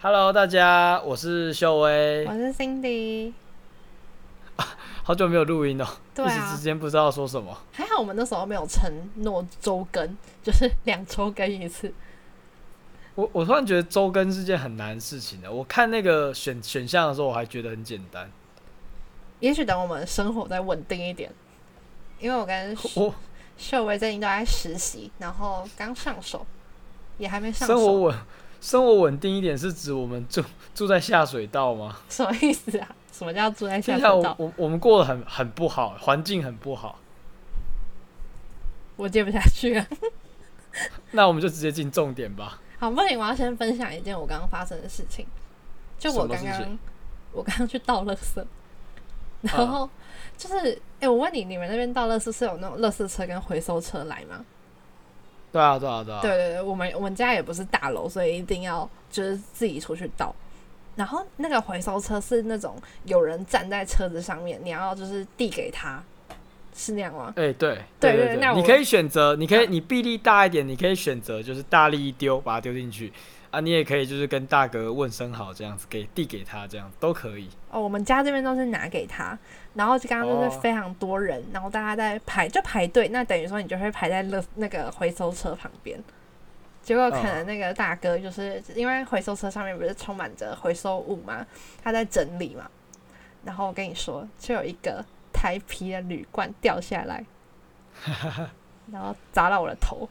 Hello，大家，我是秀薇，我是 Cindy，好久没有录音了，一时之间不知道说什么。还好我们那时候没有承诺周更，就是两周更一次。我我突然觉得周更是件很难的事情的。我看那个选选项的时候，我还觉得很简单。也许等我们生活再稳定一点，因为我跟我秀薇最近都在实习，然后刚上手，也还没上手。生活稳。生活稳定一点是指我们住 住在下水道吗？什么意思啊？什么叫住在下水道？我我，我们过得很很不好，环境很不好。我接不下去了。那我们就直接进重点吧。好，不行，我要先分享一件我刚刚发生的事情。就我刚刚，我刚刚去倒垃圾，然后、啊、就是，哎、欸，我问你，你们那边倒垃圾是有那种垃圾车跟回收车来吗？对啊，对啊，对啊。对对对，我们我们家也不是大楼，所以一定要就是自己出去倒。然后那个回收车是那种有人站在车子上面，你要就是递给他，是那样吗？哎、欸，对对对，对，那你可以选择，你可以你臂力大一点，你可以选择就是大力一丢，把它丢进去。啊，你也可以就是跟大哥问声好，这样子给递给他，这样都可以。哦，我们家这边都是拿给他，然后刚刚就是非常多人，哦、然后大家在排就排队，那等于说你就会排在那那个回收车旁边。结果可能那个大哥就是、哦、因为回收车上面不是充满着回收物嘛，他在整理嘛，然后我跟你说，就有一个台皮的铝罐掉下来，然后砸到我的头。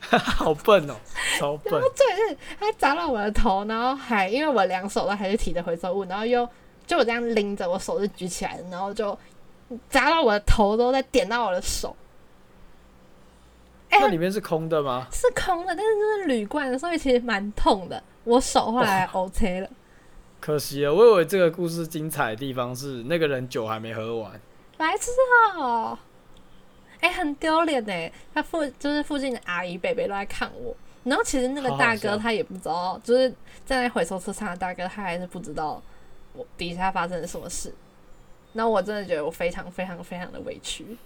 好笨哦，超笨！然后最是他砸到我的头，然后还因为我两手都还是提着回收物，然后又就我这样拎着，我手是举起来的，然后就砸到我的头，都在点到我的手。欸、那里面是空的吗？是空的，但是就是铝罐的，所以其实蛮痛的。我手后来 OK 了。可惜了，我以为这个故事精彩的地方是那个人酒还没喝完。白痴哦。哎、欸，很丢脸呢。他附就是附近的阿姨、伯伯都在看我。然后其实那个大哥他也不知道，好好就是站在回收车上的大哥，他还是不知道我底下发生了什么事。那我真的觉得我非常非常非常的委屈。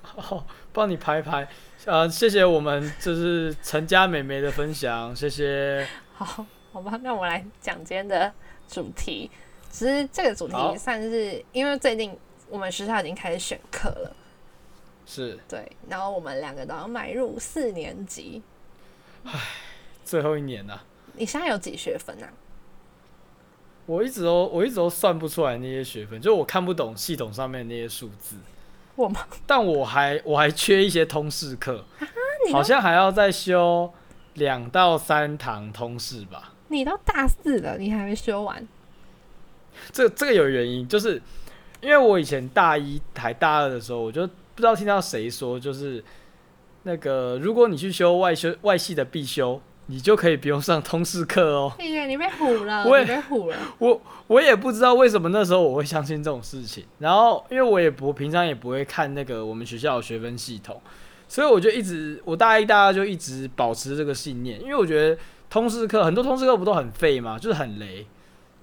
好，帮你拍拍。呃，谢谢我们就是陈家美眉的分享，谢谢。好，好吧，那我们来讲今天的主题。其实这个主题算是因为最近我们学校已经开始选课了。是对，然后我们两个都要迈入四年级，唉，最后一年了。你现在有几学分啊？我一直都我一直都算不出来那些学分，就我看不懂系统上面那些数字。我吗？但我还我还缺一些通识课，好像还要再修两到三堂通识吧。你都大四了，你还没修完？这这个有原因，就是因为我以前大一还大二的时候，我就。不知道听到谁说，就是那个，如果你去修外修外系的必修，你就可以不用上通识课哦。哎呀，你被唬了，我也被唬了。我我也不知道为什么那时候我会相信这种事情。然后，因为我也不平常也不会看那个我们学校的学分系统，所以我就一直我大一、大二就一直保持这个信念。因为我觉得通识课很多通识课不都很废吗？就是很雷，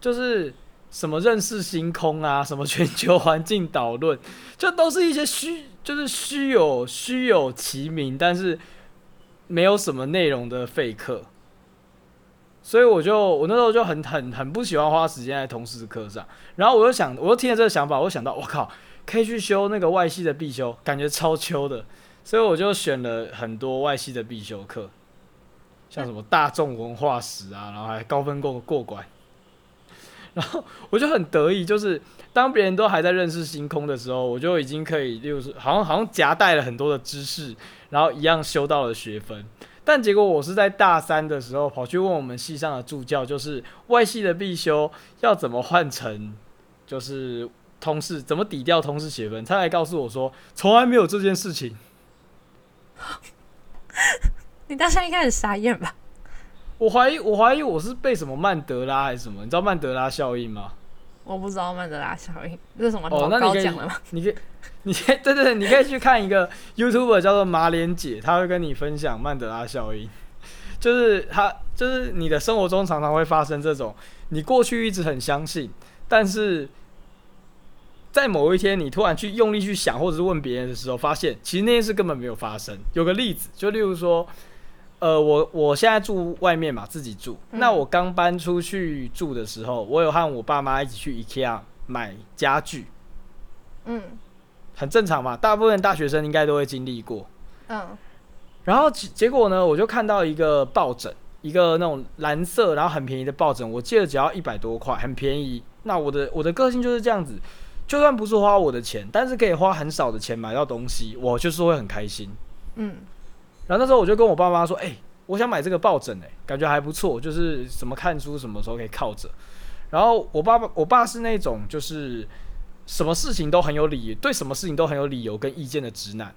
就是。什么认识星空啊，什么全球环境导论，这都是一些虚，就是虚有虚有其名，但是没有什么内容的废课。所以我就我那时候就很很很不喜欢花时间在通识课上。然后我又想，我又听了这个想法，我想到，我靠，可以去修那个外系的必修，感觉超秋的。所以我就选了很多外系的必修课，像什么大众文化史啊，然后还高分过过关。然后我就很得意，就是当别人都还在认识星空的时候，我就已经可以，就是好像好像夹带了很多的知识，然后一样修到了学分。但结果我是在大三的时候跑去问我们系上的助教，就是外系的必修要怎么换成就是通识，怎么抵掉通识学分，他还告诉我说从来没有这件事情。你当时应该很傻眼吧？我怀疑，我怀疑我是被什么曼德拉还是什么？你知道曼德拉效应吗？我不知道曼德拉效应，这是什么？哦，那你可以，你可以，你可以，对 对对，你可以去看一个 YouTuber 叫做马莲姐，她会跟你分享曼德拉效应，就是她，就是你的生活中常常会发生这种，你过去一直很相信，但是在某一天你突然去用力去想，或者是问别人的时候，发现其实那件事根本没有发生。有个例子，就例如说。呃，我我现在住外面嘛，自己住。嗯、那我刚搬出去住的时候，我有和我爸妈一起去 IKEA 买家具。嗯，很正常嘛，大部分大学生应该都会经历过。嗯。然后结果呢，我就看到一个抱枕，一个那种蓝色，然后很便宜的抱枕，我记得只要一百多块，很便宜。那我的我的个性就是这样子，就算不是花我的钱，但是可以花很少的钱买到东西，我就是会很开心。嗯。然后那时候我就跟我爸妈说：“哎、我想买这个抱枕，哎，感觉还不错，就是什么看书什么时候可以靠着。”然后我爸爸，我爸是那种就是什么事情都很有理，对什么事情都很有理由跟意见的直男。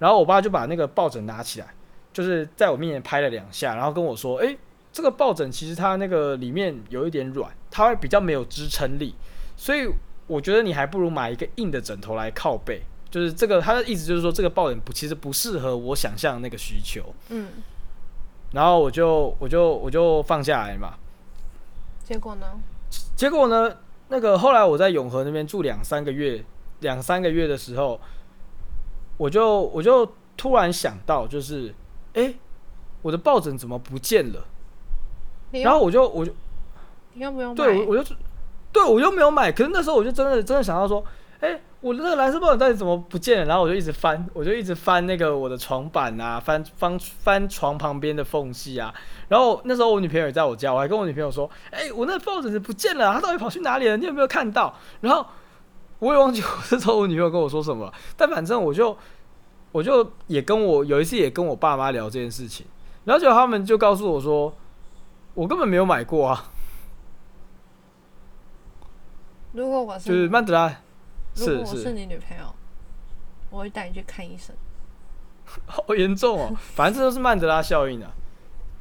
然后我爸就把那个抱枕拿起来，就是在我面前拍了两下，然后跟我说：“哎、这个抱枕其实它那个里面有一点软，它会比较没有支撑力，所以我觉得你还不如买一个硬的枕头来靠背。”就是这个，他的意思就是说，这个抱枕不其实不适合我想象的那个需求。嗯，然后我就我就我就放下来嘛。结果呢？结果呢？那个后来我在永和那边住两三个月，两三个月的时候，我就我就突然想到，就是哎，我的抱枕怎么不见了？然后我就我就你要不要买？对，我我就对我又没有买。可是那时候我就真的真的想到说，哎。我那个蓝色抱枕到底怎么不见了？然后我就一直翻，我就一直翻那个我的床板啊，翻翻翻床旁边的缝隙啊。然后那时候我女朋友也在我家，我还跟我女朋友说：“哎、欸，我那个抱枕不见了，它到底跑去哪里了？你有没有看到？”然后我也忘记 我那时候我女朋友跟我说什么，但反正我就我就也跟我有一次也跟我爸妈聊这件事情，然后结果他们就告诉我说：“我根本没有买过啊。”如果我是就是曼德拉。如果我是你女朋友，我会带你去看医生。好严重哦！反正这都是曼德拉效应啊，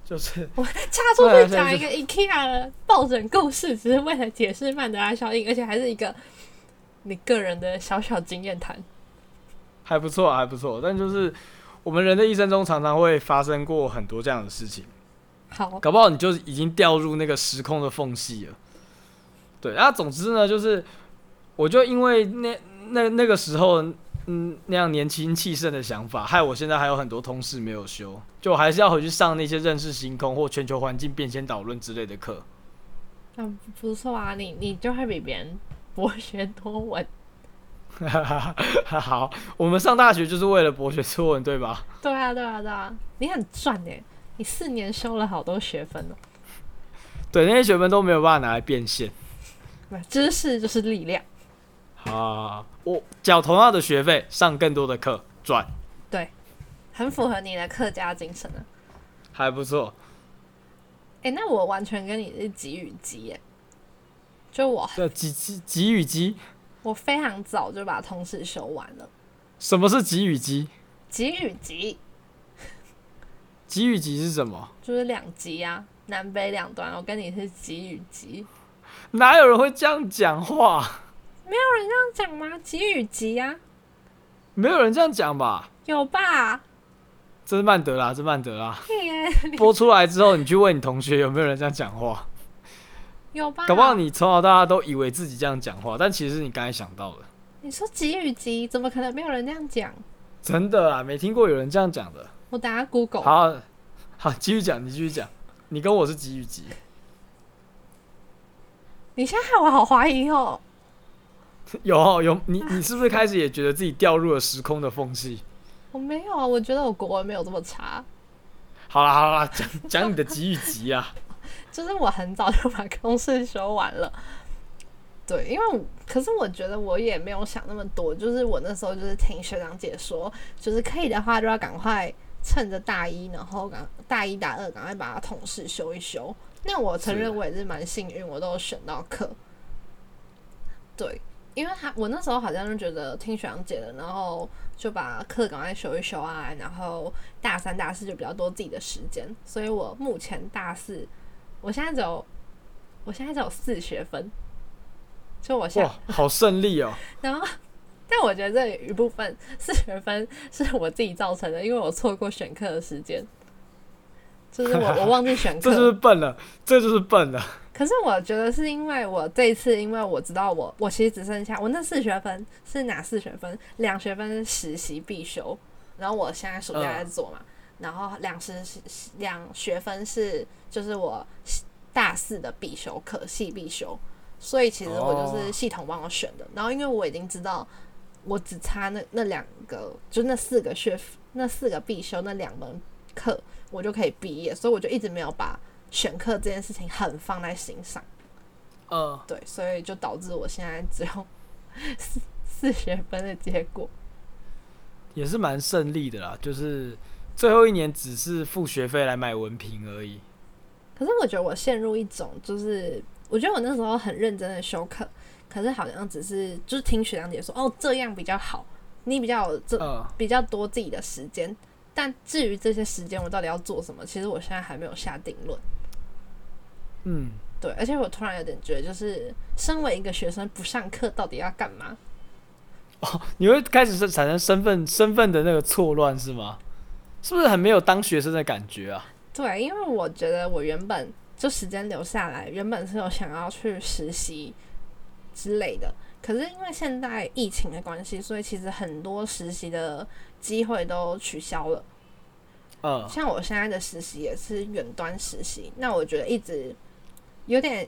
就是 我插出去讲一个 IKEA 的抱枕故事，只是为了解释曼德拉效应，而且还是一个你个人的小小经验谈。还不错，还不错。但就是我们人的一生中，常常会发生过很多这样的事情。好，搞不好你就已经掉入那个时空的缝隙了。对，那总之呢，就是。我就因为那那那个时候，嗯，那样年轻气盛的想法，害我现在还有很多通识没有修，就我还是要回去上那些认识星空或全球环境变迁导论之类的课。嗯，不错啊，你你就会比别人博学多闻。好，我们上大学就是为了博学多闻，对吧？对啊，对啊，对啊，你很赚诶，你四年修了好多学分哦。对，那些学分都没有办法拿来变现。知识就是力量。啊！我缴同样的学费，上更多的课，赚。对，很符合你的客家精神啊，还不错。哎、欸，那我完全跟你是给与级耶。就我对级级级与级，我非常早就把通识修完了。什么是给与级？级与级，级与级是什么？就是两级啊，南北两端。我跟你是给与级，哪有人会这样讲话？没有人这样讲吗？吉与吉啊，没有人这样讲吧？有吧？这是曼德拉，这是曼德拉。播出来之后，你去问你同学有没有人这样讲话？有吧？搞不好你从小到大都以为自己这样讲话，但其实是你刚才想到了。你说吉与吉，怎么可能没有人这样讲？真的啊，没听过有人这样讲的。我打下 Google。好，好，继续讲，你继续讲。你跟我是吉与吉。你现在害我好怀疑哦。有有，你你是不是开始也觉得自己掉入了时空的缝隙？我没有啊，我觉得我国文没有这么差。好啦好啦，讲讲你的急与急啊。就是我很早就把公式修完了。对，因为可是我觉得我也没有想那么多，就是我那时候就是听学长姐说，就是可以的话就要赶快趁着大一，然后赶大一大二赶快把它通识修一修。那我承认我也是蛮幸运，我都有选到课。对。因为他我那时候好像就觉得听学长姐的，然后就把课赶快修一修啊，然后大三大四就比较多自己的时间，所以我目前大四，我现在只有我现在只有四学分，就我现在哇，好顺利哦。然后，但我觉得这一部分四学分是我自己造成的，因为我错过选课的时间，就是我我忘记选课，这就是笨了，这就是笨了。可是我觉得是因为我这一次，因为我知道我我其实只剩下我那四学分是哪四学分？两学分是实习必修，然后我现在暑假在做嘛，嗯、然后两时两学分是就是我大四的必修课，系必修，所以其实我就是系统帮我选的。然后因为我已经知道我只差那那两个，就那四个学那四个必修那两门课，我就可以毕业，所以我就一直没有把选课这件事情很放在心上。呃，对，所以就导致我现在只有 四四学分的结果，也是蛮顺利的啦。就是最后一年只是付学费来买文凭而已。可是我觉得我陷入一种，就是我觉得我那时候很认真的修课，可是好像只是就是听学长姐说，哦，这样比较好，你比较有这比较多自己的时间。嗯，但至于这些时间我到底要做什么，其实我现在还没有下定论。嗯。对，而且我突然有点觉得，就是身为一个学生，不上课到底要干嘛？哦，你会开始是产生身份身份的那个错乱是吗？是不是很没有当学生的感觉啊？对，因为我觉得我原本就时间留下来，原本是有想要去实习之类的，可是因为现在疫情的关系，所以其实很多实习的机会都取消了。嗯，像我现在的实习也是远端实习，那我觉得一直。有点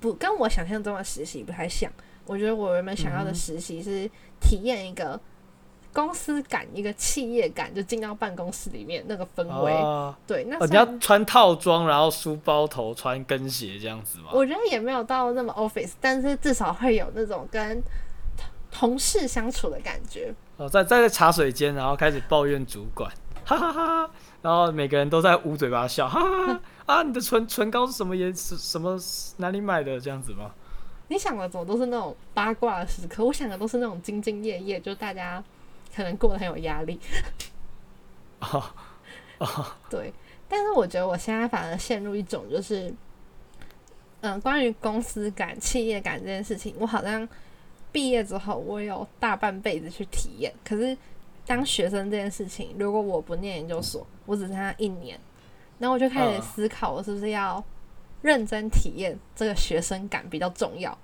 不跟我想象中的实习不太像。我觉得我原本想要的实习是体验一个公司感、一个企业感，就进到办公室里面那个氛围。哦、对，那、哦、你要穿套装，然后书包头穿跟鞋这样子吗？我觉得也没有到那么 office，但是至少会有那种跟同事相处的感觉。哦，在在茶水间，然后开始抱怨主管，哈哈哈哈，然后每个人都在捂嘴巴笑，哈哈哈。啊，你的唇唇膏是什么颜色？什么哪里买的？这样子吗？你想的怎么都是那种八卦的时刻，我想的都是那种兢兢业业，就大家可能过得很有压力。哦哦，对。但是我觉得我现在反而陷入一种就是，嗯，关于公司感、企业感这件事情，我好像毕业之后，我有大半辈子去体验。可是当学生这件事情，如果我不念研究所，我只剩下一年。然后我就开始思考，我是不是要认真体验这个学生感比较重要？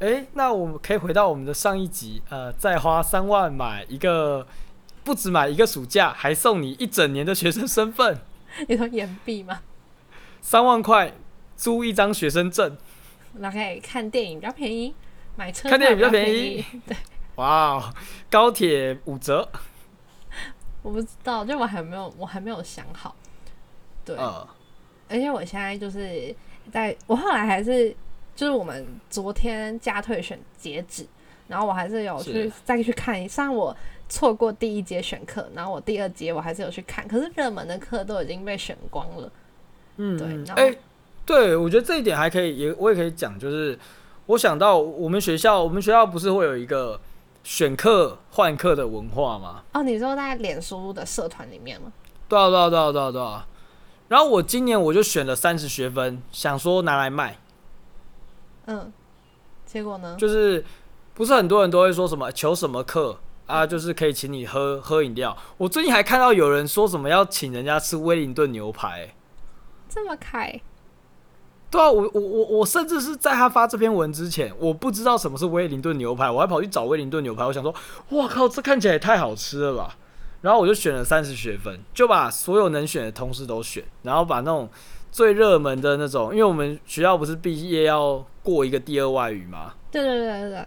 哎、欸，那我们可以回到我们的上一集，呃，再花三万买一个，不止买一个暑假，还送你一整年的学生身份。你说岩壁吗？三万块租一张学生证，然后可以看电影比较便宜，买车看电影比较便宜。对，哇，高铁五折。我不知道，就我还没有，我还没有想好。对，呃、而且我现在就是在，我后来还是就是我们昨天加退选截止，然后我还是有去再去看一，虽然我错过第一节选课，然后我第二节我还是有去看，可是热门的课都已经被选光了。嗯，对，哎、欸，对，我觉得这一点还可以，也我也可以讲，就是我想到我们学校，我们学校不是会有一个选课换课的文化吗？哦，你说在脸书的社团里面吗？对啊，对啊，对啊，对啊，对啊。然后我今年我就选了三十学分，想说拿来卖。嗯，结果呢？就是不是很多人都会说什么求什么课啊，就是可以请你喝喝饮料。我最近还看到有人说什么要请人家吃威灵顿牛排，这么开？对啊，我我我我甚至是在他发这篇文之前，我不知道什么是威灵顿牛排，我还跑去找威灵顿牛排，我想说，哇靠，这看起来也太好吃了吧！然后我就选了三十学分，就把所有能选的通识都选，然后把那种最热门的那种，因为我们学校不是毕业要过一个第二外语吗？对对对对对。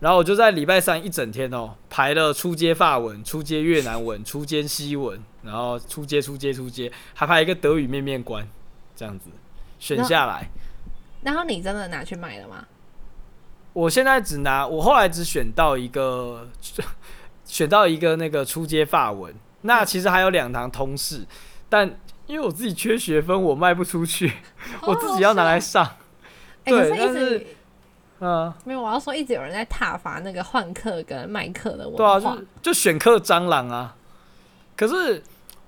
然后我就在礼拜三一整天哦，排了初阶法文、初阶越南文、初阶西文，然后初阶、初阶、初阶，还排一个德语面面观，这样子选下来。然后，然后你真的拿去买了吗？我现在只拿，我后来只选到一个。选到一个那个初阶法文，那其实还有两堂通识，但因为我自己缺学分，我卖不出去，我自己要拿来上。欸、对，但是，嗯，没有，我要说一直有人在挞伐那个换课跟卖课的文化。对啊，就就选课蟑螂啊。可是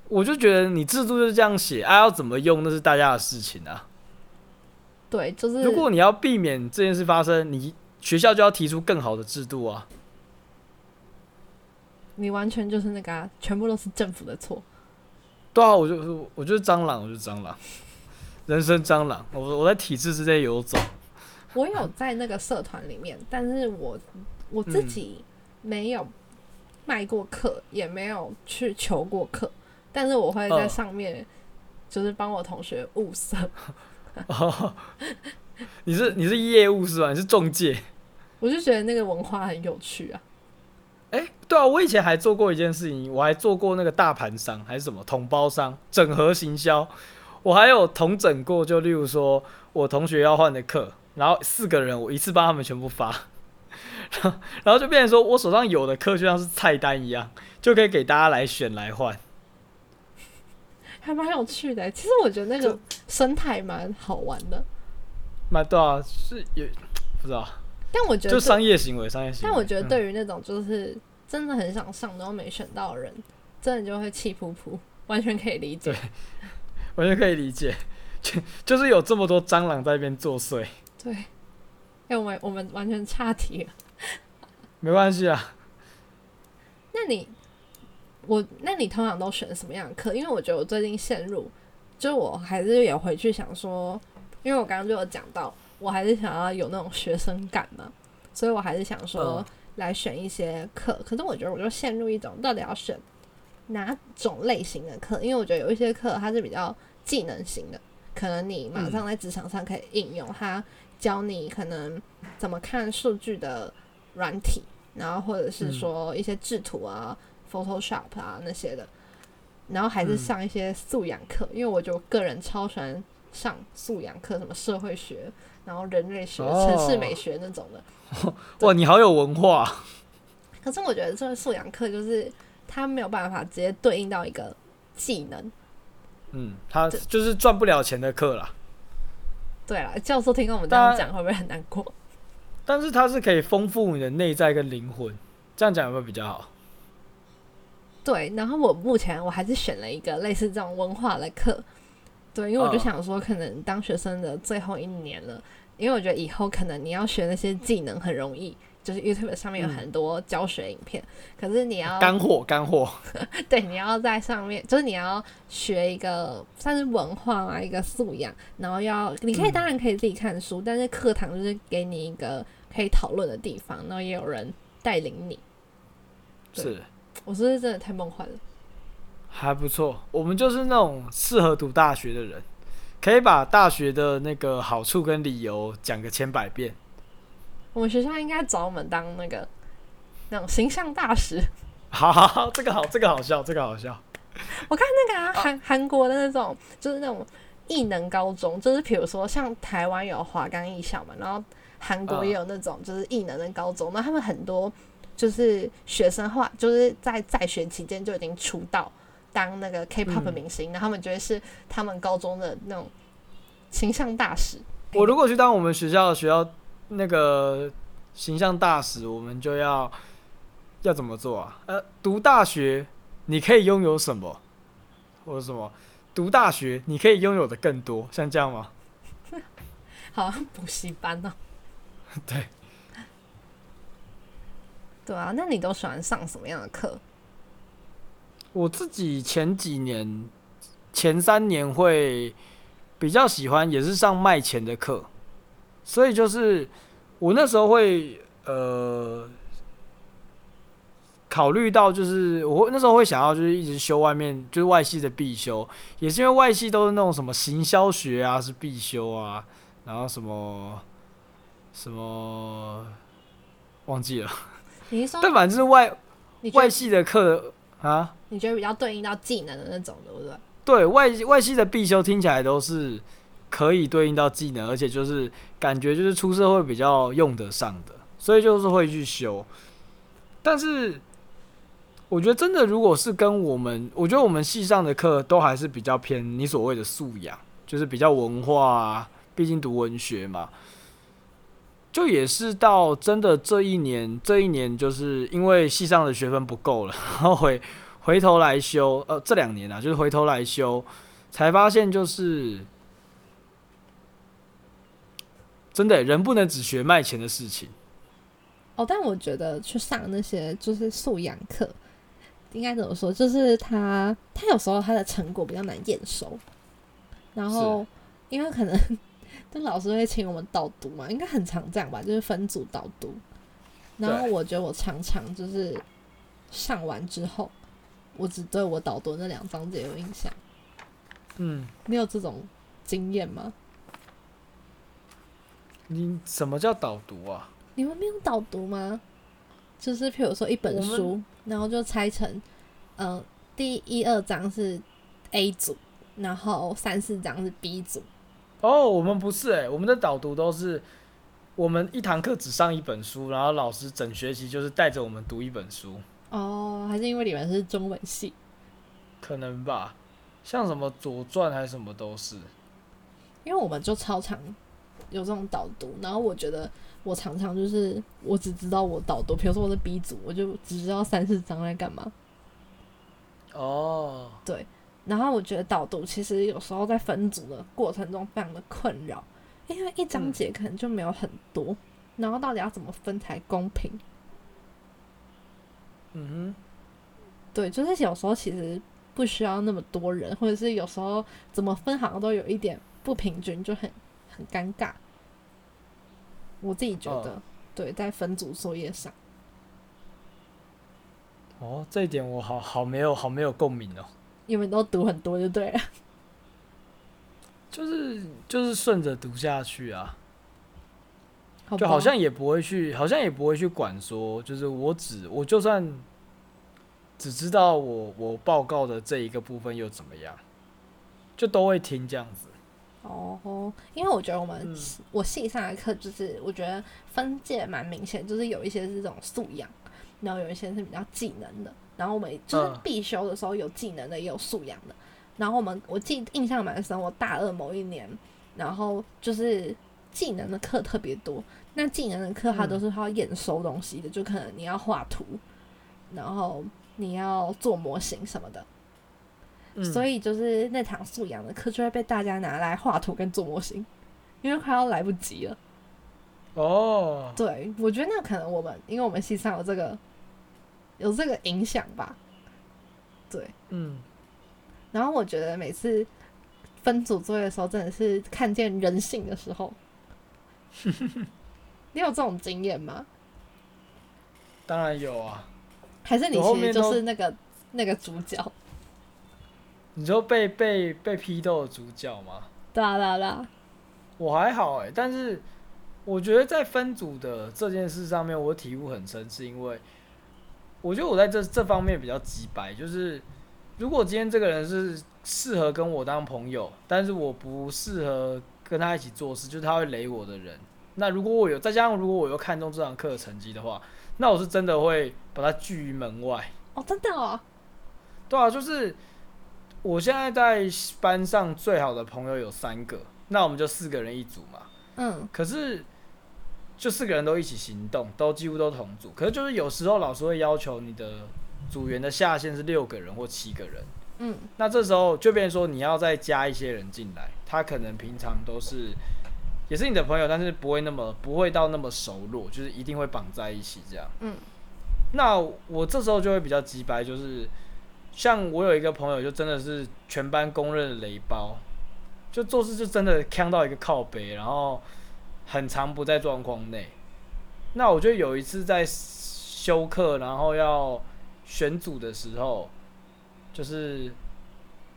我就觉得你制度就是这样写，啊，要怎么用那是大家的事情啊。对，就是如果你要避免这件事发生，你学校就要提出更好的制度啊。你完全就是那个、啊，全部都是政府的错。对啊，我就我就是蟑螂，我就是蟑螂，人生蟑螂。我我在体制之内游走。我有在那个社团里面，但是我我自己没有卖过课，嗯、也没有去求过课。但是我会在上面就是帮我同学物色。哦，你是你是业务是吧？你是中介？我就觉得那个文化很有趣啊。哎、欸，对啊，我以前还做过一件事情，我还做过那个大盘商还是什么统包商，整合行销。我还有统整过，就例如说我同学要换的课，然后四个人我一次帮他们全部发，然后就变成说我手上有的课就像是菜单一样，就可以给大家来选来换，还蛮有趣的。其实我觉得那个生态蛮好玩的，蛮对啊，是也不知道。但我觉得就商业行为，商业行为。但我觉得对于那种就是真的很想上然后没选到的人，嗯、真的就会气噗噗，完全可以理解。完全可以理解，就就是有这么多蟑螂在那边作祟。对，哎、欸，我们我们完全岔题了。没关系啊。那你，我，那你通常都选什么样的课？因为我觉得我最近陷入，就我还是也回去想说，因为我刚刚就有讲到。我还是想要有那种学生感嘛，所以我还是想说来选一些课。嗯、可是我觉得我就陷入一种到底要选哪种类型的课，因为我觉得有一些课它是比较技能型的，可能你马上在职场上可以应用，它教你可能怎么看数据的软体，然后或者是说一些制图啊、嗯、Photoshop 啊那些的，然后还是上一些素养课，因为我就个人超喜欢上素养课，什么社会学。然后人类学、城市美学那种的，哦、哇，你好有文化。可是我觉得这个素养课就是他没有办法直接对应到一个技能。嗯，他就是赚不了钱的课啦。对啦，教授听到我们这样讲会不会很难过？但是它是可以丰富你的内在跟灵魂，这样讲有没有比较好？对，然后我目前我还是选了一个类似这种文化的课。对，因为我就想说，可能当学生的最后一年了，因为我觉得以后可能你要学那些技能很容易，就是 YouTube 上面有很多教学影片，嗯、可是你要干货干货，对，你要在上面，就是你要学一个算是文化啊，一个素养，然后要你可以当然可以自己看书，嗯、但是课堂就是给你一个可以讨论的地方，然后也有人带领你。是，我是不是真的太梦幻了？还不错，我们就是那种适合读大学的人，可以把大学的那个好处跟理由讲个千百遍。我们学校应该找我们当那个那种形象大使。好好好，这个好，这个好笑，这个好笑。我看那个韩韩、啊、国的那种，就是那种艺能高中，就是比如说像台湾有华冈艺校嘛，然后韩国也有那种就是艺能的高中，那他们很多就是学生话，就是在在学期间就已经出道。当那个 K-pop 明星，那、嗯、他们觉得是他们高中的那种形象大使。我如果去当我们学校的学校那个形象大使，我们就要要怎么做啊？呃，读大学你可以拥有什么，或者什么？读大学你可以拥有的更多，像这样吗？好像补习班呢、喔。对。对啊，那你都喜欢上什么样的课？我自己前几年，前三年会比较喜欢，也是上卖钱的课，所以就是我那时候会呃考虑到，就是我那时候会想要，就是一直修外面就是外系的必修，也是因为外系都是那种什么行销学啊是必修啊，然后什么什么忘记了，但反正就是外外系的课。啊，你觉得比较对应到技能的那种，对不对？对外外系的必修听起来都是可以对应到技能，而且就是感觉就是出社会比较用得上的，所以就是会去修。但是我觉得真的，如果是跟我们，我觉得我们系上的课都还是比较偏你所谓的素养，就是比较文化啊，毕竟读文学嘛。就也是到真的这一年，这一年就是因为系上的学分不够了，然后回回头来修，呃，这两年啊，就是回头来修，才发现就是真的人不能只学卖钱的事情。哦，但我觉得去上那些就是素养课，应该怎么说？就是他他有时候他的成果比较难验收，然后因为可能。那老师会请我们导读嘛？应该很常这样吧，就是分组导读。然后我觉得我常常就是上完之后，我只对我导读那两章节有印象。嗯，你有这种经验吗？你什么叫导读啊？你们没有导读吗？就是譬如说一本书，然后就拆成，嗯、呃，第一二章是 A 组，然后三四章是 B 组。哦，我们不是诶、欸，我们的导读都是我们一堂课只上一本书，然后老师整学期就是带着我们读一本书。哦，还是因为你们是中文系？可能吧，像什么《左传》还是什么都是。因为我们就超常有这种导读，然后我觉得。我常常就是，我只知道我导读，比如说我是 B 组，我就只知道三四章在干嘛。哦，对，然后我觉得导读其实有时候在分组的过程中非常的困扰，因为一章节可能就没有很多，嗯、然后到底要怎么分才公平？嗯哼，对，就是有时候其实不需要那么多人，或者是有时候怎么分好像都有一点不平均，就很很尴尬。我自己觉得，哦、对，在分组作业上，哦，这一点我好好没有好没有共鸣哦。因为都读很多就对了，就是就是顺着读下去啊，好就好像也不会去，好像也不会去管说，就是我只我就算只知道我我报告的这一个部分又怎么样，就都会听这样子。哦，因为我觉得我们、嗯、我系上的课就是我觉得分界蛮明显，就是有一些是这种素养，然后有一些是比较技能的，然后我们就是必修的时候有技能的也有素养的，然后我们我记印象蛮深，我大二某一年，然后就是技能的课特别多，那技能的课它都是要验收东西的，嗯、就可能你要画图，然后你要做模型什么的。所以就是那堂素养的课就会被大家拿来画图跟做模型，因为快要来不及了。哦，对，我觉得那可能我们因为我们系上有这个有这个影响吧。对，嗯。然后我觉得每次分组作业的时候，真的是看见人性的时候。你有这种经验吗？当然有啊。还是你其实就是那个那个主角？你说被被被批斗的主角吗？对啊对啊对啊，我还好哎、欸，但是我觉得在分组的这件事上面，我体悟很深，是因为我觉得我在这这方面比较直白，就是如果今天这个人是适合跟我当朋友，但是我不适合跟他一起做事，就是他会雷我的人，那如果我有再加上如果我又看中这堂课的成绩的话，那我是真的会把他拒于门外。哦，真的哦？对啊，就是。我现在在班上最好的朋友有三个，那我们就四个人一组嘛。嗯。可是，就四个人都一起行动，都几乎都同组。可是就是有时候老师会要求你的组员的下限是六个人或七个人。嗯。那这时候就变成说你要再加一些人进来，他可能平常都是也是你的朋友，但是不会那么不会到那么熟络，就是一定会绑在一起这样。嗯。那我这时候就会比较直白，就是。像我有一个朋友，就真的是全班公认的雷包，就做事就真的呛到一个靠背，然后很常不在状况内。那我就有一次在休课，然后要选组的时候，就是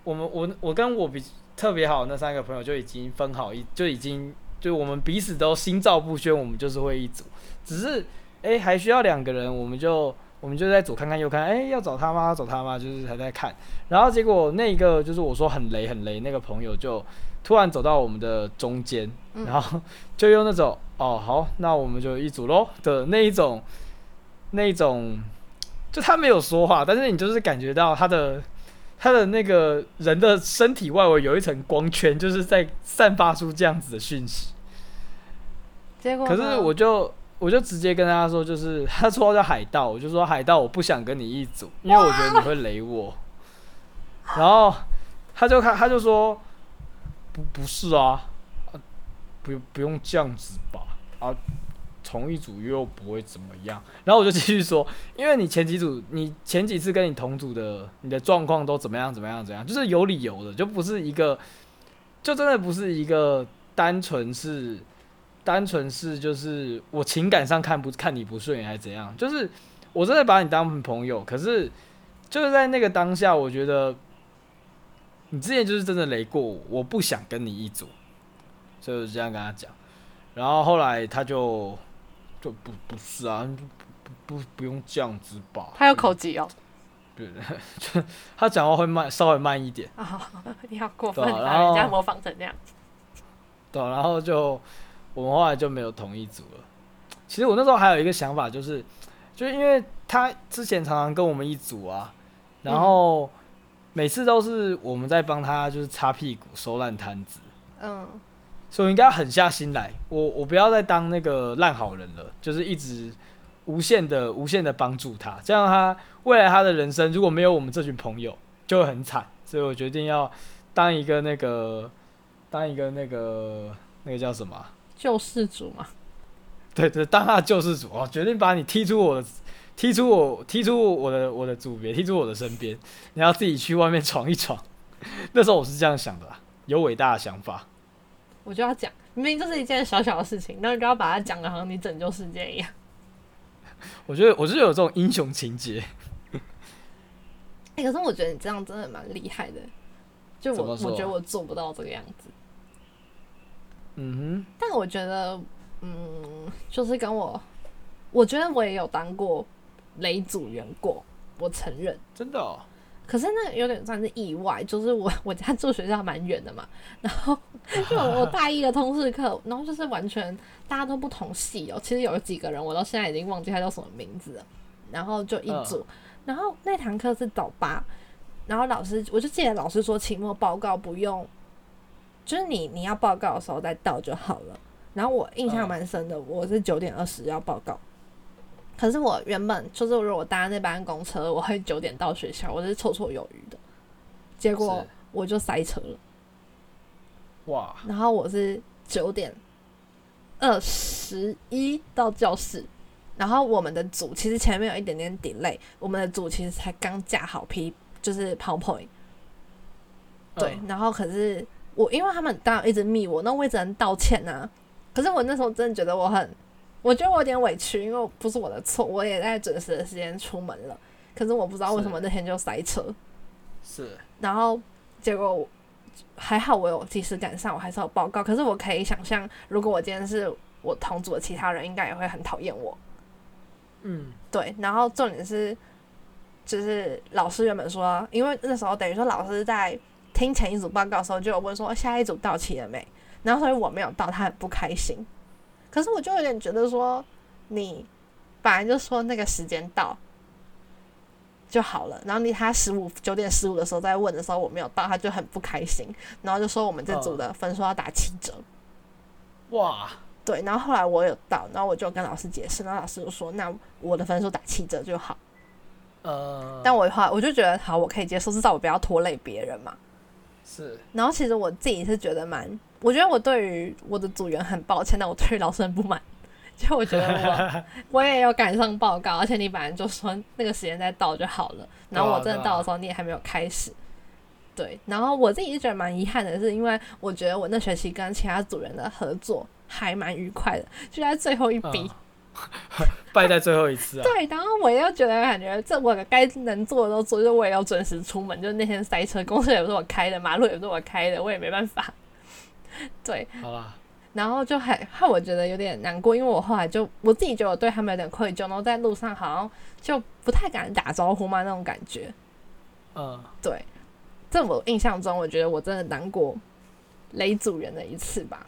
我们我我跟我比特别好那三个朋友就已经分好一，就已经就我们彼此都心照不宣，我们就是会一组，只是哎、还需要两个人，我们就。我们就在左看看右看，哎、要找他吗？找他吗？就是还在看，然后结果那个就是我说很雷很雷那个朋友就突然走到我们的中间，嗯、然后就用那种哦好，那我们就一组喽的那一种那一种，就他没有说话，但是你就是感觉到他的他的那个人的身体外围有一层光圈，就是在散发出这样子的讯息。结果，可是我就。我就直接跟他说，就是他说叫海盗，我就说海盗，我不想跟你一组，因为我觉得你会雷我。然后他就看，他就说不不是啊，啊不不用这样子吧，啊同一组又不会怎么样。然后我就继续说，因为你前几组，你前几次跟你同组的，你的状况都怎么样怎么样怎样，就是有理由的，就不是一个，就真的不是一个单纯是。单纯是就是我情感上看不看你不顺眼还是怎样？就是我真的把你当朋友，可是就是在那个当下，我觉得你之前就是真的雷过我，我不想跟你一组，所以我就这样跟他讲。然后后来他就就不不是啊，不不不，不用这样子吧？他有口疾哦。对，就他讲话会慢，稍微慢一点。啊，你好过分啊！把人家模仿成那样子。对，然后就我们后来就没有同一组了。其实我那时候还有一个想法，就是，就是因为他之前常常跟我们一组啊，然后每次都是我们在帮他就是擦屁股、收烂摊子。嗯。所以我应该狠下心来，我我不要再当那个烂好人了，就是一直无限的、无限的帮助他，这样他未来他的人生如果没有我们这群朋友，就会很惨。所以我决定要当一个那个，当一个那个那个叫什么救世主嘛？对对，当他的救世主，我决定把你踢出我的，踢出我，踢出我的我的组别，踢出我的身边，你要自己去外面闯一闯。那时候我是这样想的，有伟大的想法。我就要讲，明明就是一件小小的事情，然后你就要把它讲的好像你拯救世界一样。我觉得我是有这种英雄情节。哎、欸，可是我觉得你这样真的蛮厉害的。就我，我觉得我做不到这个样子。嗯哼。但我觉得，嗯，就是跟我，我觉得我也有当过雷组员过，我承认。真的哦。可是那有点算是意外，就是我 我家住学校蛮远的嘛，然后 就我大一的通识课，然后就是完全大家都不同系哦，其实有几个人我到现在已经忘记他叫什么名字了，然后就一组，然后那堂课是早八，然后老师我就记得老师说期末报告不用，就是你你要报告的时候再到就好了，然后我印象蛮深的，我是九点二十要报告。可是我原本就是，如果我搭那班公车，我会九点到学校，我是绰绰有余的。结果我就塞车了。哇！然后我是九点二十一到教室，然后我们的组其实前面有一点点 delay，我们的组其实才刚架好 P，就是 PowerPoint。对，然后可是我因为他们当然一直密我，那我也只能道歉啊。可是我那时候真的觉得我很。我觉得我有点委屈，因为不是我的错，我也在准时的时间出门了，可是我不知道为什么那天就塞车。是。然后结果还好，我有及时赶上，我还是有报告。可是我可以想象，如果我今天是我同组的其他人，应该也会很讨厌我。嗯，对。然后重点是，就是老师原本说，因为那时候等于说老师在听前一组报告的时候，就有问说下一组到齐了没？然后所以我没有到，他很不开心。可是我就有点觉得说，你本来就说那个时间到就好了，然后你他十五九点十五的时候再问的时候我没有到，他就很不开心，然后就说我们这组的分数要打七折。哇，对，然后后来我有到，然后我就跟老师解释，然后老师就说那我的分数打七折就好。呃，但我的话我就觉得好，我可以接受，至少我不要拖累别人嘛。是。然后其实我自己是觉得蛮。我觉得我对于我的组员很抱歉，但我对于老师很不满。就我觉得我 我也有赶上报告，而且你本来就说那个时间再到就好了，然后我真的到的时候你也还没有开始。对，然后我自己是觉得蛮遗憾的，是因为我觉得我那学期跟其他组员的合作还蛮愉快的，就在最后一笔 败在最后一次啊。对，然后我又觉得感觉这我该能做的都做，就是我也要准时出门，就是那天塞车，公司也不是我开的，马路也不是我开的，我也没办法。对，好啦，然后就还害我觉得有点难过，因为我后来就我自己觉得我对他们有点愧疚，然后在路上好像就不太敢打招呼嘛那种感觉。嗯，对，这我印象中，我觉得我真的难过雷主人的一次吧。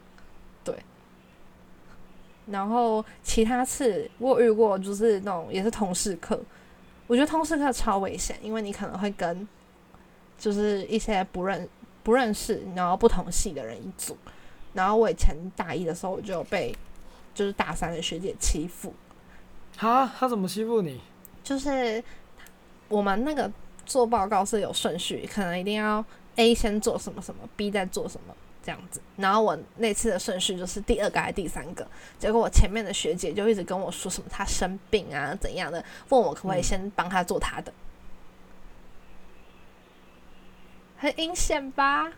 对，然后其他次我遇过就是那种也是同事课，我觉得通识课超危险，因为你可能会跟就是一些不认。不认识，然后不同系的人一组，然后我以前大一的时候我就被就是大三的学姐欺负。哈，他怎么欺负你？就是我们那个做报告是有顺序，可能一定要 A 先做什么什么，B 再做什么这样子。然后我那次的顺序就是第二个还是第三个？结果我前面的学姐就一直跟我说什么她生病啊怎样的，问我可不可以先帮她做她的。嗯很阴险吧？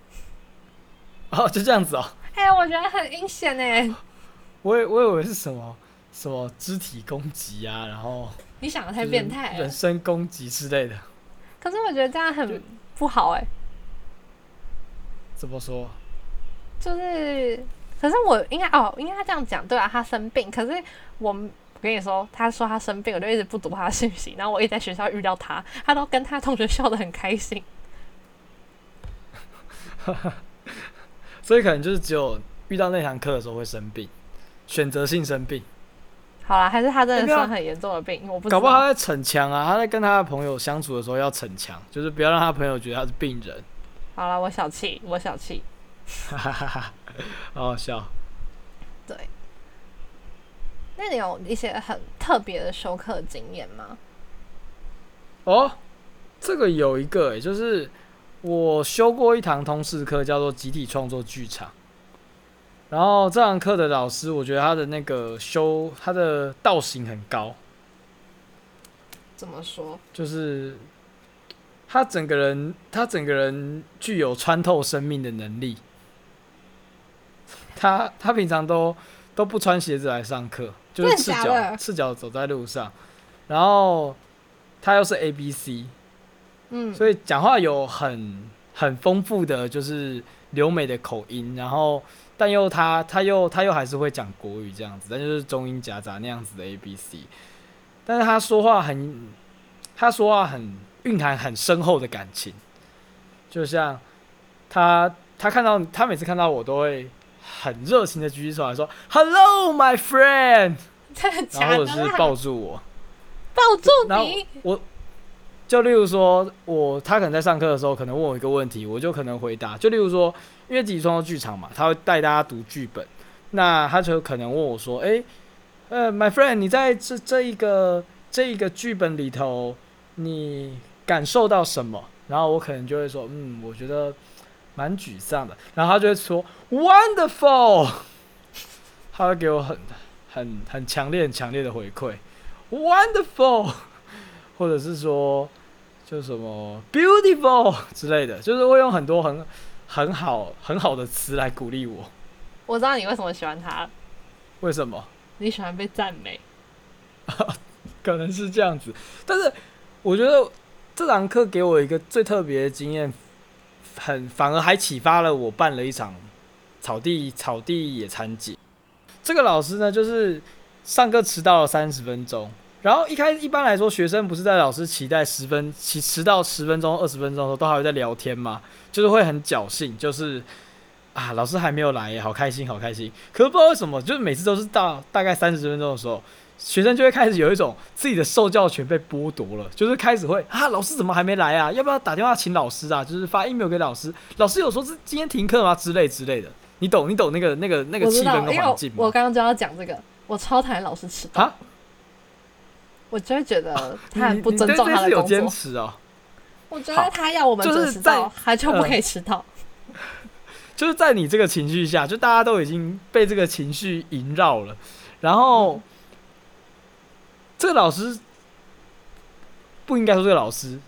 哦，就这样子哦。哎呀，我觉得很阴险哎。我以我以为是什么什么肢体攻击啊，然后你想的太变态，人身攻击之类的。可是我觉得这样很不好哎、欸。怎么说？就是，可是我应该哦，应该这样讲对啊，他生病，可是我我跟你说，他说他生病，我就一直不读他的信息，然后我一在学校遇到他，他都跟他同学笑得很开心。所以可能就是只有遇到那堂课的时候会生病，选择性生病。好啦，还是他真的生很严重的病，欸、我不知道。搞不好他在逞强啊，他在跟他的朋友相处的时候要逞强，就是不要让他朋友觉得他是病人。好了，我小气，我小气。哈哈哈哈，好好笑。对。那你有一些很特别的修课经验吗？哦，这个有一个、欸，就是。我修过一堂通识课，叫做集体创作剧场。然后这堂课的老师，我觉得他的那个修他的道行很高。怎么说？就是他整个人，他整个人具有穿透生命的能力。他他平常都都不穿鞋子来上课，就是赤脚赤脚走在路上。然后他又是 A B C。嗯，所以讲话有很很丰富的就是留美的口音，然后但又他他又他又还是会讲国语这样子，但就是中英夹杂那样子的 A B C，但是他说话很他说话很蕴含很深厚的感情，就像他他看到他每次看到我都会很热情的举起手来说 Hello my friend，然后或者是抱住我，抱住你，我。就例如说，我他可能在上课的时候，可能问我一个问题，我就可能回答。就例如说，因为自己创作剧场嘛，他会带大家读剧本，那他就可能问我说：“诶、欸，呃，my friend，你在这这一个这一个剧本里头，你感受到什么？”然后我可能就会说：“嗯，我觉得蛮沮丧的。”然后他就会说：“Wonderful！” 他会给我很很很强烈、很强烈的回馈：“Wonderful！” 或者是说。就什么 beautiful 之类的，就是会用很多很很好很好的词来鼓励我。我知道你为什么喜欢他。为什么？你喜欢被赞美。可能是这样子，但是我觉得这堂课给我一个最特别的经验，很反而还启发了我办了一场草地草地野餐节。这个老师呢，就是上课迟到了三十分钟。然后一开一般来说，学生不是在老师期待十分迟迟到十分钟、二十分钟的时候，都还会在聊天嘛，就是会很侥幸，就是啊，老师还没有来，好开心，好开心。可是不知道为什么，就是每次都是到大概三十分钟的时候，学生就会开始有一种自己的受教权被剥夺了，就是开始会啊，老师怎么还没来啊？要不要打电话请老师啊？就是发 email 给老师，老师有说是今天停课吗？之类之类的，你懂你懂那个那个那个气氛跟环境吗？我刚刚就要讲这个，我超讨厌老师迟到。我就会觉得他很不尊重他的工作。有坚持哦。我觉得他要我们准时到，他就不可以迟到。就是在你这个情绪下，就大家都已经被这个情绪萦绕了。然后，这个老师不应该说这个老师，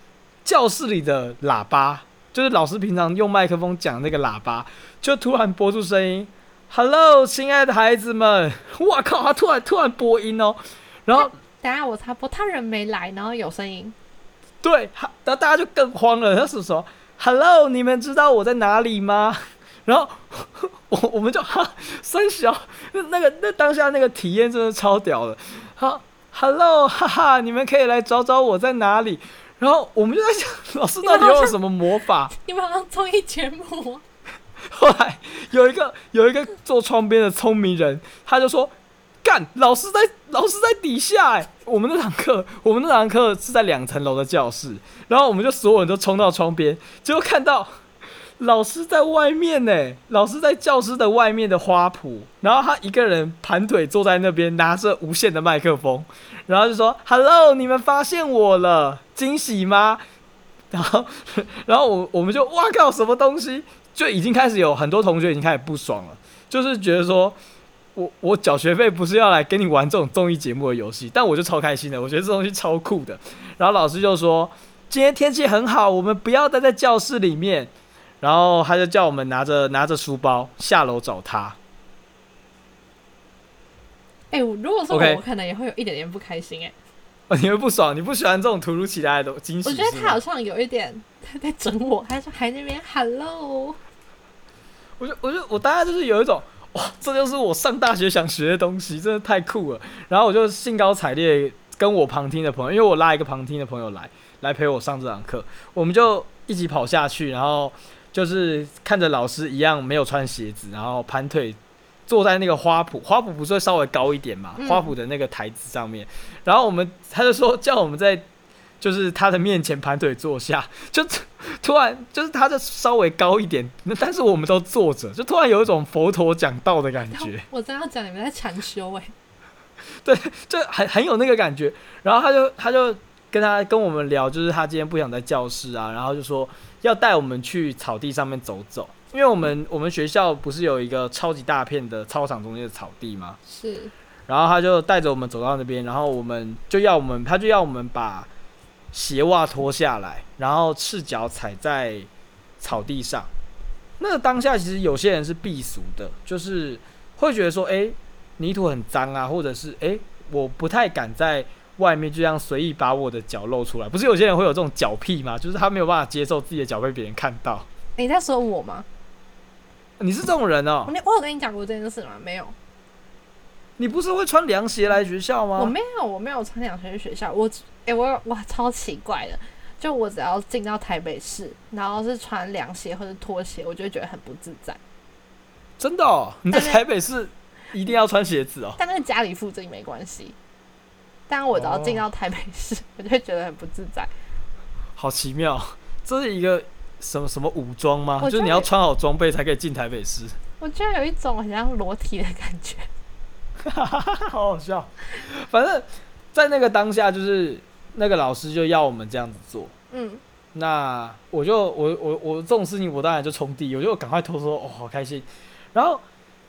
教室里的喇叭，就是老师平常用麦克风讲那个喇叭，就突然播出声音：“Hello，亲爱的孩子们！”哇靠！他突然突然播音哦，然后。等下我插播，他人没来，然后有声音。对，然后大家就更慌了。他是说：“Hello，你们知道我在哪里吗？”然后 我我们就哈三小那那个那当下那个体验真的超屌的。好，Hello，哈哈，你们可以来找找我在哪里。然后我们就在想，老师到底用了什么魔法？你们好像综艺节目。后来有一个有一个坐窗边的聪明人，他就说。干！老师在，老师在底下哎、欸。我们那堂课，我们那堂课是在两层楼的教室，然后我们就所有人都冲到窗边，结果看到老师在外面呢、老师在教室的外面的花圃，然后他一个人盘腿坐在那边，拿着无线的麦克风，然后就说：“Hello，你们发现我了，惊喜吗？” 然后，然后我我们就哇靠，什么东西？就已经开始有很多同学已经开始不爽了，就是觉得说。我我缴学费不是要来跟你玩这种综艺节目的游戏，但我就超开心的，我觉得这东西超酷的。然后老师就说：“今天天气很好，我们不要待在教室里面。”然后他就叫我们拿着拿着书包下楼找他。哎、欸，如果说我，我可能也会有一点点不开心哎、欸。哦，你会不爽？你不喜欢这种突如其来的惊喜？我觉得他好像有一点他在整我，他说还那边 hello。我就我就我大概就是有一种哇，这就是我上大学想学的东西，真的太酷了。然后我就兴高采烈跟我旁听的朋友，因为我拉一个旁听的朋友来来陪我上这堂课，我们就一起跑下去，然后就是看着老师一样没有穿鞋子，然后盘腿。坐在那个花圃，花圃不是会稍微高一点嘛？花圃的那个台子上面，嗯、然后我们他就说叫我们在就是他的面前盘腿坐下，就突然就是他就稍微高一点，但是我们都坐着，就突然有一种佛陀讲道的感觉。我真要讲你们在禅修哎，对，就很很有那个感觉。然后他就他就跟他跟我们聊，就是他今天不想在教室啊，然后就说要带我们去草地上面走走。因为我们我们学校不是有一个超级大片的操场中间的草地吗？是。然后他就带着我们走到那边，然后我们就要我们，他就要我们把鞋袜脱下来，然后赤脚踩在草地上。那个当下其实有些人是避俗的，就是会觉得说，哎，泥土很脏啊，或者是哎，我不太敢在外面就这样随意把我的脚露出来。不是有些人会有这种脚癖吗？就是他没有办法接受自己的脚被别人看到。你在说我吗？你是这种人哦、喔？我有跟你讲过这件事吗？没有。你不是会穿凉鞋来学校吗？我没有，我没有穿凉鞋去学校。我，诶、欸，我哇，超奇怪的。就我只要进到台北市，然后是穿凉鞋或者拖鞋，我就会觉得很不自在。真的哦？你在台北市一定要穿鞋子哦？但那家里附近没关系。但我只要进到台北市，我就会觉得很不自在。好奇妙，这是一个。什么什么武装吗？就是你要穿好装备才可以进台北市。我居然有一种很像裸体的感觉，好好笑。反正，在那个当下，就是那个老师就要我们这样子做。嗯，那我就我我我这种事情，我当然就冲第一，我就赶快偷说哦，好开心。然后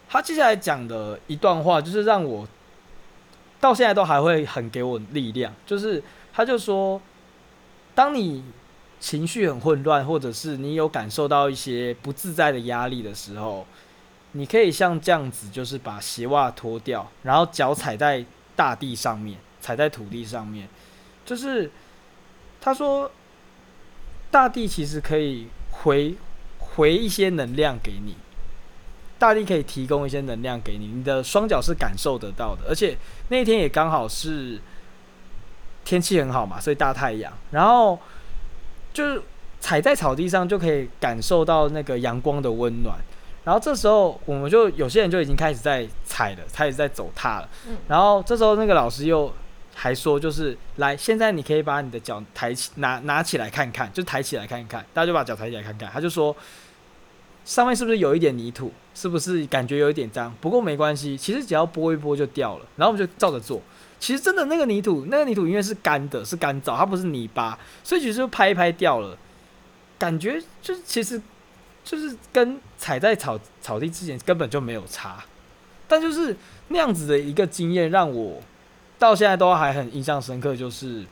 他接下来讲的一段话，就是让我到现在都还会很给我力量。就是他就说，当你。情绪很混乱，或者是你有感受到一些不自在的压力的时候，你可以像这样子，就是把鞋袜脱掉，然后脚踩在大地上面，踩在土地上面，就是他说，大地其实可以回回一些能量给你，大力可以提供一些能量给你，你的双脚是感受得到的，而且那天也刚好是天气很好嘛，所以大太阳，然后。就是踩在草地上就可以感受到那个阳光的温暖，然后这时候我们就有些人就已经开始在踩了，开始在走踏了。然后这时候那个老师又还说，就是来，现在你可以把你的脚抬起，拿拿起来看看，就抬起来看看。大家就把脚抬起来看看。他就说，上面是不是有一点泥土？是不是感觉有一点脏？不过没关系，其实只要拨一拨就掉了。然后我们就照着做。其实真的那个泥土，那个泥土因为是干的，是干燥，它不是泥巴，所以其实就拍一拍掉了。感觉就是其实就是跟踩在草草地之前根本就没有差，但就是那样子的一个经验让我到现在都还很印象深刻，就是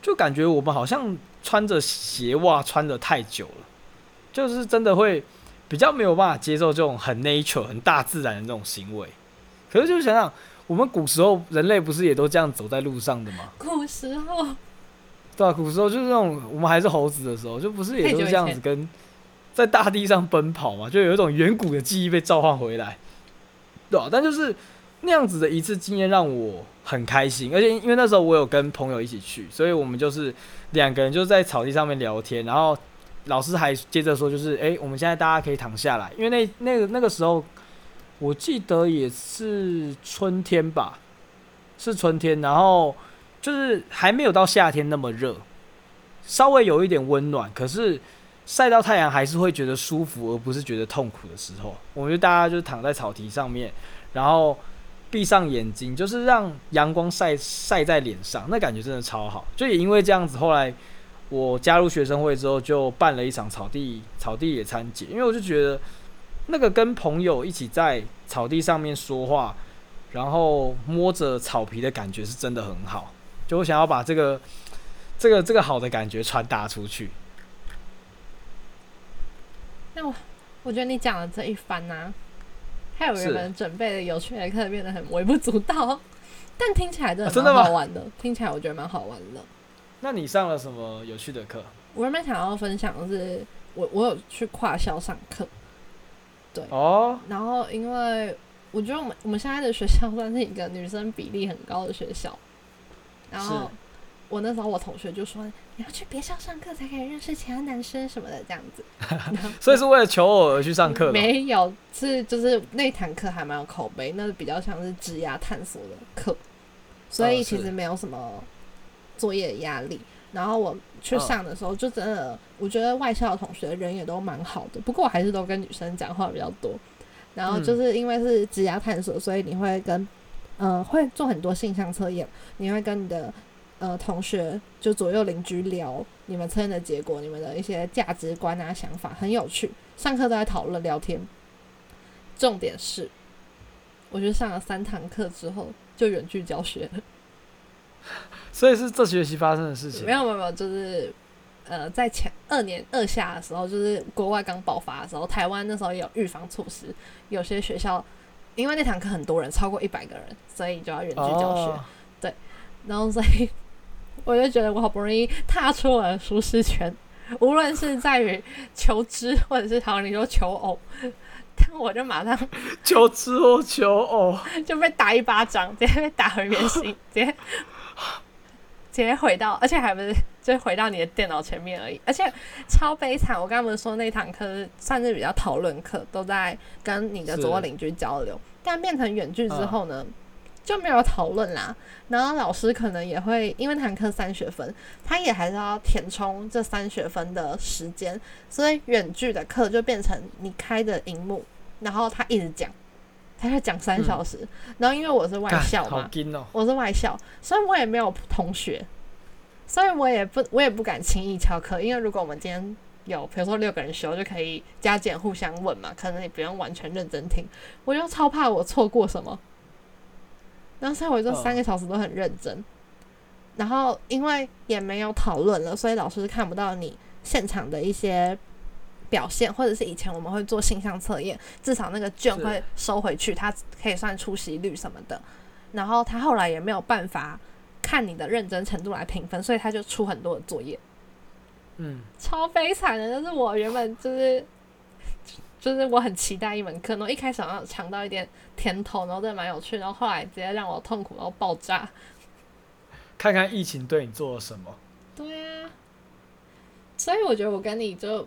就感觉我们好像穿着鞋袜穿的太久了，就是真的会比较没有办法接受这种很 nature 很大自然的这种行为。可是就想想。我们古时候人类不是也都这样走在路上的吗？古时候，对啊，古时候就是那种我们还是猴子的时候，就不是也都这样子跟在大地上奔跑嘛？就有一种远古的记忆被召唤回来，对啊，但就是那样子的一次经验让我很开心，而且因为那时候我有跟朋友一起去，所以我们就是两个人就在草地上面聊天，然后老师还接着说，就是哎，我们现在大家可以躺下来，因为那那个那个时候。我记得也是春天吧，是春天，然后就是还没有到夏天那么热，稍微有一点温暖，可是晒到太阳还是会觉得舒服，而不是觉得痛苦的时候。我们就大家就躺在草地上面，然后闭上眼睛，就是让阳光晒晒在脸上，那感觉真的超好。就也因为这样子，后来我加入学生会之后，就办了一场草地草地野餐节，因为我就觉得。那个跟朋友一起在草地上面说话，然后摸着草皮的感觉是真的很好，就我想要把这个、这个、这个好的感觉传达出去。那我我觉得你讲的这一番呢、啊，还有人们准备的有趣的课变得很微不足道。但听起来真的蛮好玩的，啊、的听起来我觉得蛮好玩的。那你上了什么有趣的课？我原本想要分享的是，我我有去跨校上课，对哦。然后因为我觉得我们我们现在的学校算是一个女生比例很高的学校，然后我那时候我同学就说，你要去别校上课才可以认识其他男生什么的这样子。所以是为了求偶而去上课？没有，是就是那堂课还蛮有口碑，那比较像是职涯探索的课，所以其实没有什么作业压力。然后我去上的时候，就真的，我觉得外校的同学人也都蛮好的。不过我还是都跟女生讲话比较多。然后就是因为是职涯探索，所以你会跟，呃，会做很多性向测验。你会跟你的呃同学，就左右邻居聊你们测验的结果，你们的一些价值观啊、想法，很有趣。上课都在讨论聊天。重点是，我觉得上了三堂课之后，就远距教学了。所以是这学期发生的事情？没有没有没有，就是呃，在前二年二下的时候，就是国外刚爆发的时候，台湾那时候也有预防措施。有些学校因为那堂课很多人，超过一百个人，所以就要远距教学。哦、对，然后所以我就觉得我好不容易踏出我的舒适圈，无论是在于求知或者是好像你说求偶，但我就马上求知或求偶 就被打一巴掌，直接被打回原形，直接。直接回到，而且还不是，就回到你的电脑前面而已，而且超悲惨。我刚刚们说那堂课算是比较讨论课，都在跟你的左右邻居交流，但变成远距之后呢，嗯、就没有讨论啦。然后老师可能也会，因为那堂课三学分，他也还是要填充这三学分的时间，所以远距的课就变成你开的荧幕，然后他一直讲。他要讲三小时，嗯、然后因为我是外校嘛，哦、我是外校，所以我也没有同学，所以我也不我也不敢轻易翘课，因为如果我们今天有比如说六个人修，就可以加减互相问嘛，可能你不用完全认真听，我就超怕我错过什么，然后所以我就三个小时都很认真，哦、然后因为也没有讨论了，所以老师看不到你现场的一些。表现，或者是以前我们会做性向测验，至少那个卷会收回去，它可以算出席率什么的。然后他后来也没有办法看你的认真程度来评分，所以他就出很多的作业。嗯，超悲惨的，就是我原本就是 就是我很期待一门课，然后一开始好像尝到一点甜头，然后真的蛮有趣，然后后来直接让我痛苦到爆炸。看看疫情对你做了什么？对啊，所以我觉得我跟你就。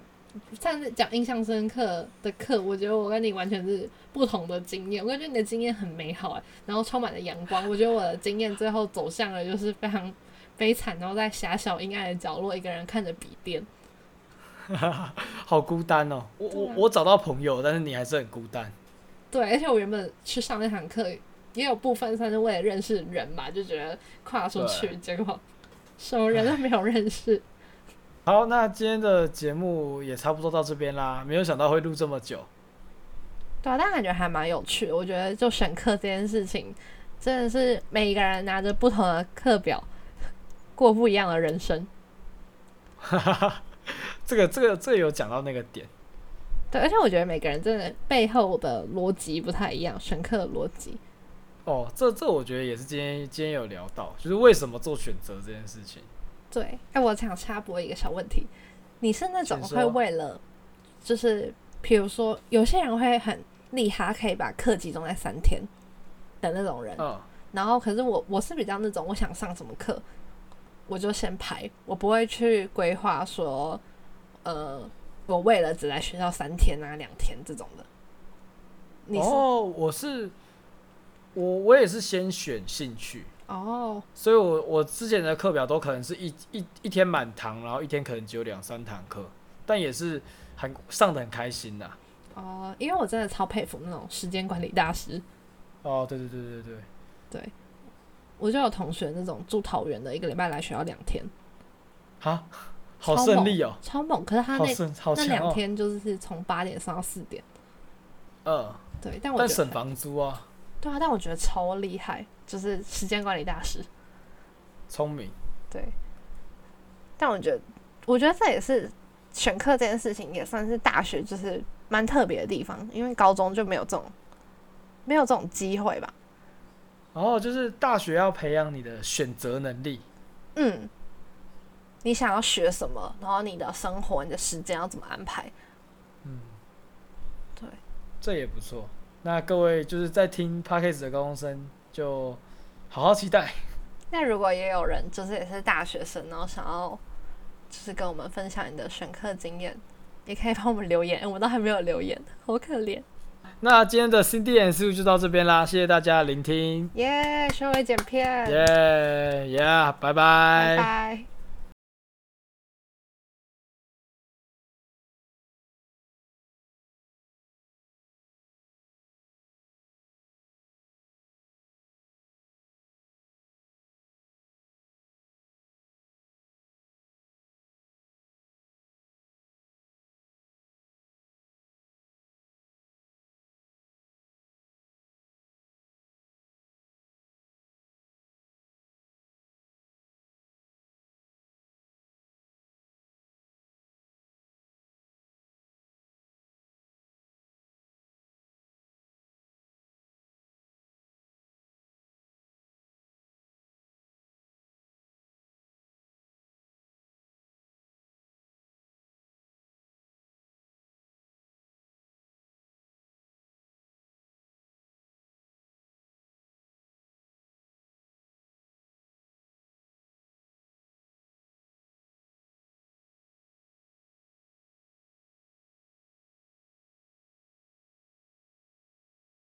上次讲印象深刻的课，我觉得我跟你完全是不同的经验。我感觉你的经验很美好哎，然后充满了阳光。我觉得我的经验最后走向了就是非常悲惨，然后在狭小阴暗的角落，一个人看着笔电，好孤单哦。我我我找到朋友，但是你还是很孤单。对，而且我原本去上那堂课，也有部分算是为了认识人吧，就觉得跨出去，结果什么人都没有认识。好，那今天的节目也差不多到这边啦。没有想到会录这么久，对啊，但感觉还蛮有趣的。我觉得就选课这件事情，真的是每一个人拿着不同的课表，过不一样的人生。哈哈哈，这个这个这个有讲到那个点。对，而且我觉得每个人真的背后的逻辑不太一样，选课的逻辑。哦，这这我觉得也是今天今天有聊到，就是为什么做选择这件事情。对，哎、欸，我想插播一个小问题，你是那种会为了，就是比如说有些人会很厉害，可以把课集中在三天的那种人，嗯、然后可是我我是比较那种，我想上什么课，我就先排，我不会去规划说，呃，我为了只来学校三天啊两天这种的。你哦，我是我我也是先选兴趣。哦，oh. 所以我，我我之前的课表都可能是一一一天满堂，然后一天可能只有两三堂课，但也是很上的很开心的。哦，oh, 因为我真的超佩服那种时间管理大师。哦，对对对对对对，我就有同学那种住桃园的，一个礼拜来学校两天。啊，好胜利哦，超猛！可是他那好那两天就是从八点上到四点。嗯，对，但我但省房租啊。对啊，但我觉得超厉害。就是时间管理大师，聪明。对，但我觉得，我觉得这也是选课这件事情，也算是大学就是蛮特别的地方，因为高中就没有这种没有这种机会吧。哦，就是大学要培养你的选择能力。嗯，你想要学什么，然后你的生活、你的时间要怎么安排？嗯，对，这也不错。那各位就是在听 Podcast 的高中生，就好好期待。那如果也有人就是也是大学生，然后想要就是跟我们分享你的选课经验，也可以帮我们留言。我们都还没有留言，好可怜。那今天的 CDM 就到这边啦，谢谢大家的聆听。耶，学会剪片。耶耶，拜拜。拜拜。